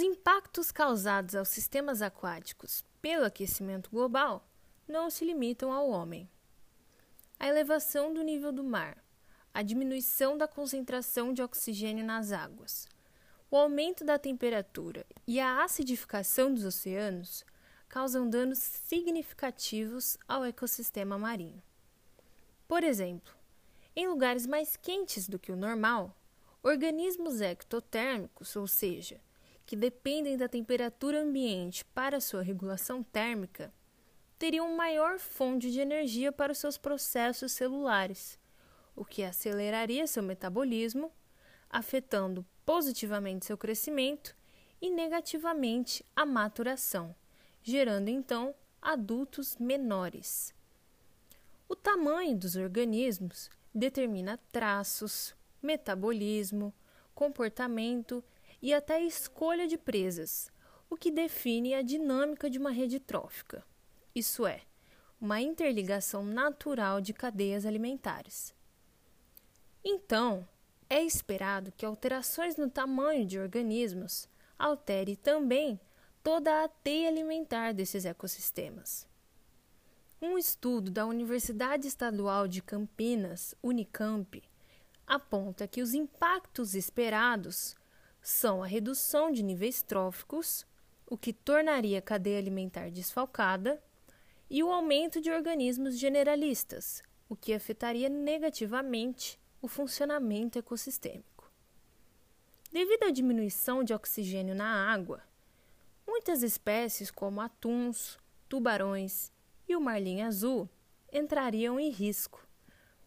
impactos causados aos sistemas aquáticos pelo aquecimento global não se limitam ao homem. A elevação do nível do mar, a diminuição da concentração de oxigênio nas águas, o aumento da temperatura e a acidificação dos oceanos causam danos significativos ao ecossistema marinho. Por exemplo, em lugares mais quentes do que o normal, organismos ectotérmicos, ou seja, que dependem da temperatura ambiente para sua regulação térmica, teriam maior fonte de energia para os seus processos celulares, o que aceleraria seu metabolismo, afetando positivamente seu crescimento e negativamente a maturação, gerando então adultos menores. O tamanho dos organismos determina traços, metabolismo, comportamento e até escolha de presas, o que define a dinâmica de uma rede trófica, isso é, uma interligação natural de cadeias alimentares. Então, é esperado que alterações no tamanho de organismos altere também toda a teia alimentar desses ecossistemas. Um estudo da Universidade Estadual de Campinas, Unicamp, aponta que os impactos esperados são a redução de níveis tróficos, o que tornaria a cadeia alimentar desfalcada, e o aumento de organismos generalistas, o que afetaria negativamente o funcionamento ecossistêmico. Devido à diminuição de oxigênio na água, muitas espécies como atuns, tubarões e o marlim azul entrariam em risco,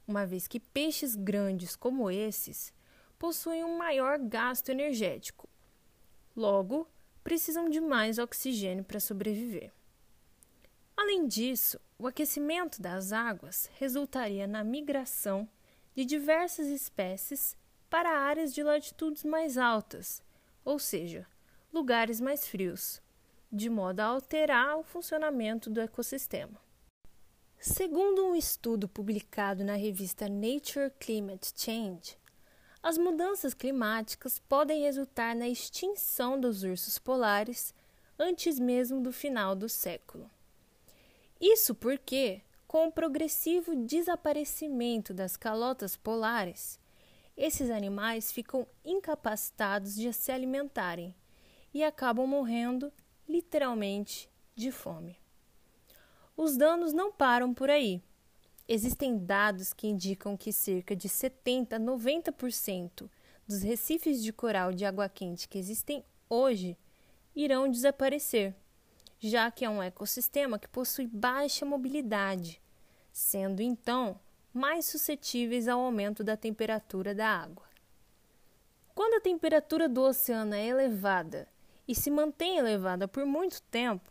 uma vez que peixes grandes como esses possuem um maior gasto energético. Logo, precisam de mais oxigênio para sobreviver. Além disso, o aquecimento das águas resultaria na migração de diversas espécies para áreas de latitudes mais altas, ou seja, lugares mais frios, de modo a alterar o funcionamento do ecossistema. Segundo um estudo publicado na revista Nature Climate Change, as mudanças climáticas podem resultar na extinção dos ursos polares antes mesmo do final do século. Isso porque, com o progressivo desaparecimento das calotas polares, esses animais ficam incapacitados de se alimentarem e acabam morrendo literalmente de fome. Os danos não param por aí. Existem dados que indicam que cerca de 70 a 90% dos recifes de coral de água quente que existem hoje irão desaparecer já que é um ecossistema que possui baixa mobilidade, sendo então mais suscetíveis ao aumento da temperatura da água. Quando a temperatura do oceano é elevada e se mantém elevada por muito tempo,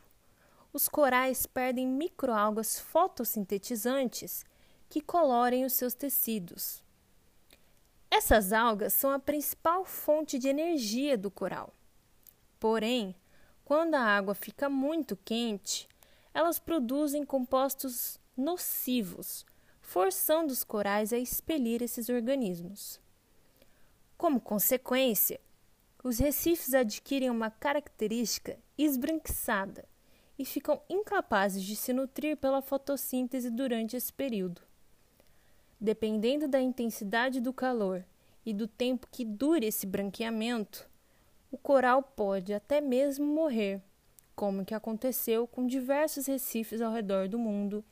os corais perdem microalgas fotossintetizantes que colorem os seus tecidos. Essas algas são a principal fonte de energia do coral. Porém, quando a água fica muito quente, elas produzem compostos nocivos, forçando os corais a expelir esses organismos. Como consequência, os recifes adquirem uma característica esbranquiçada e ficam incapazes de se nutrir pela fotossíntese durante esse período. Dependendo da intensidade do calor e do tempo que dure esse branqueamento, o coral pode até mesmo morrer, como que aconteceu com diversos recifes ao redor do mundo,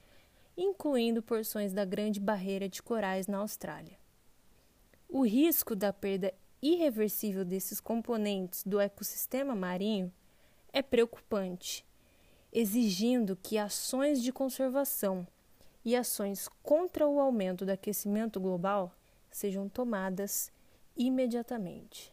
incluindo porções da Grande Barreira de Corais na Austrália. O risco da perda irreversível desses componentes do ecossistema marinho é preocupante, exigindo que ações de conservação e ações contra o aumento do aquecimento global sejam tomadas imediatamente.